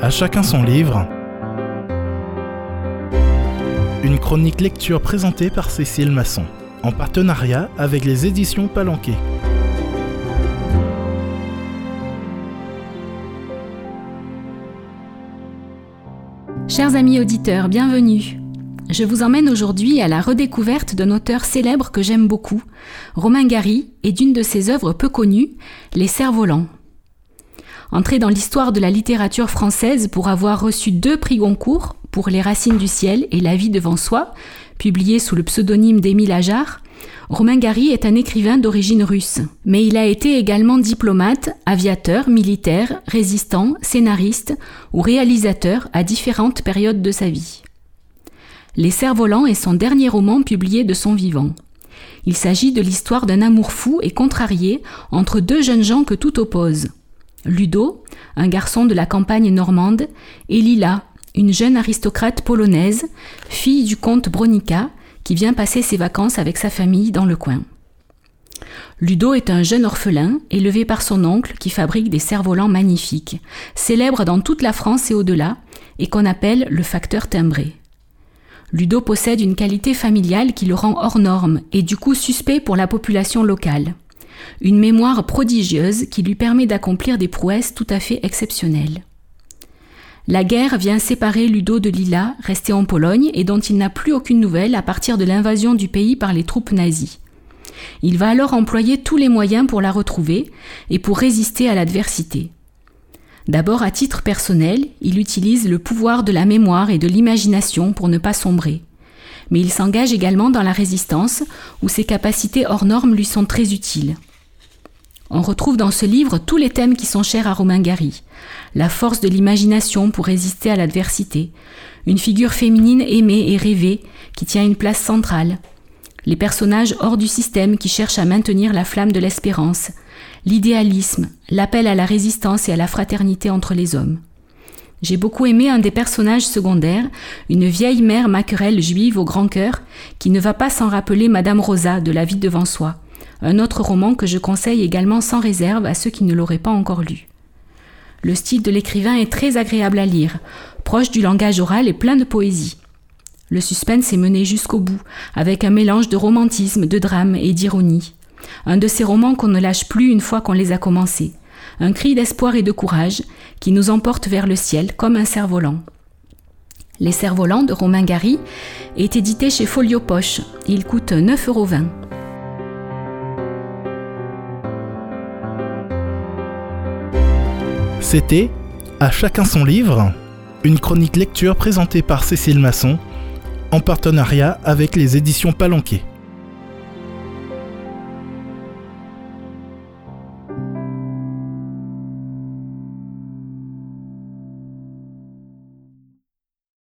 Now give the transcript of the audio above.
À chacun son livre. Une chronique lecture présentée par Cécile Masson, en partenariat avec les éditions Palanquet. Chers amis auditeurs, bienvenue. Je vous emmène aujourd'hui à la redécouverte d'un auteur célèbre que j'aime beaucoup, Romain Gary, et d'une de ses œuvres peu connues, Les Cerfs-Volants. Entré dans l'histoire de la littérature française pour avoir reçu deux prix Goncourt pour Les Racines du ciel et La vie devant soi, publiés sous le pseudonyme d'Émile Ajar, Romain Gary est un écrivain d'origine russe, mais il a été également diplomate, aviateur, militaire, résistant, scénariste ou réalisateur à différentes périodes de sa vie. Les Cerfs-Volants est son dernier roman publié de son vivant. Il s'agit de l'histoire d'un amour fou et contrarié entre deux jeunes gens que tout oppose. Ludo, un garçon de la campagne normande, et Lila, une jeune aristocrate polonaise, fille du comte Bronica, qui vient passer ses vacances avec sa famille dans le coin. Ludo est un jeune orphelin élevé par son oncle qui fabrique des cerfs-volants magnifiques, célèbres dans toute la France et au-delà, et qu'on appelle le facteur timbré. Ludo possède une qualité familiale qui le rend hors norme et du coup suspect pour la population locale. Une mémoire prodigieuse qui lui permet d'accomplir des prouesses tout à fait exceptionnelles. La guerre vient séparer Ludo de Lila, resté en Pologne et dont il n'a plus aucune nouvelle à partir de l'invasion du pays par les troupes nazies. Il va alors employer tous les moyens pour la retrouver et pour résister à l'adversité. D'abord à titre personnel, il utilise le pouvoir de la mémoire et de l'imagination pour ne pas sombrer. Mais il s'engage également dans la résistance, où ses capacités hors normes lui sont très utiles. On retrouve dans ce livre tous les thèmes qui sont chers à Romain Gary. La force de l'imagination pour résister à l'adversité, une figure féminine aimée et rêvée qui tient une place centrale, les personnages hors du système qui cherchent à maintenir la flamme de l'espérance, l'idéalisme, l'appel à la résistance et à la fraternité entre les hommes. J'ai beaucoup aimé un des personnages secondaires, une vieille mère maquerelle juive au grand cœur, qui ne va pas sans rappeler Madame Rosa de La vie devant soi, un autre roman que je conseille également sans réserve à ceux qui ne l'auraient pas encore lu. Le style de l'écrivain est très agréable à lire, proche du langage oral et plein de poésie. Le suspense est mené jusqu'au bout, avec un mélange de romantisme, de drame et d'ironie. Un de ces romans qu'on ne lâche plus une fois qu'on les a commencés. Un cri d'espoir et de courage qui nous emporte vers le ciel comme un cerf-volant. Les cerfs-volants de Romain Gary est édité chez Folio Poche. Il coûte 9,20 euros. C'était À chacun son livre, une chronique lecture présentée par Cécile Masson en partenariat avec les éditions Palanquet.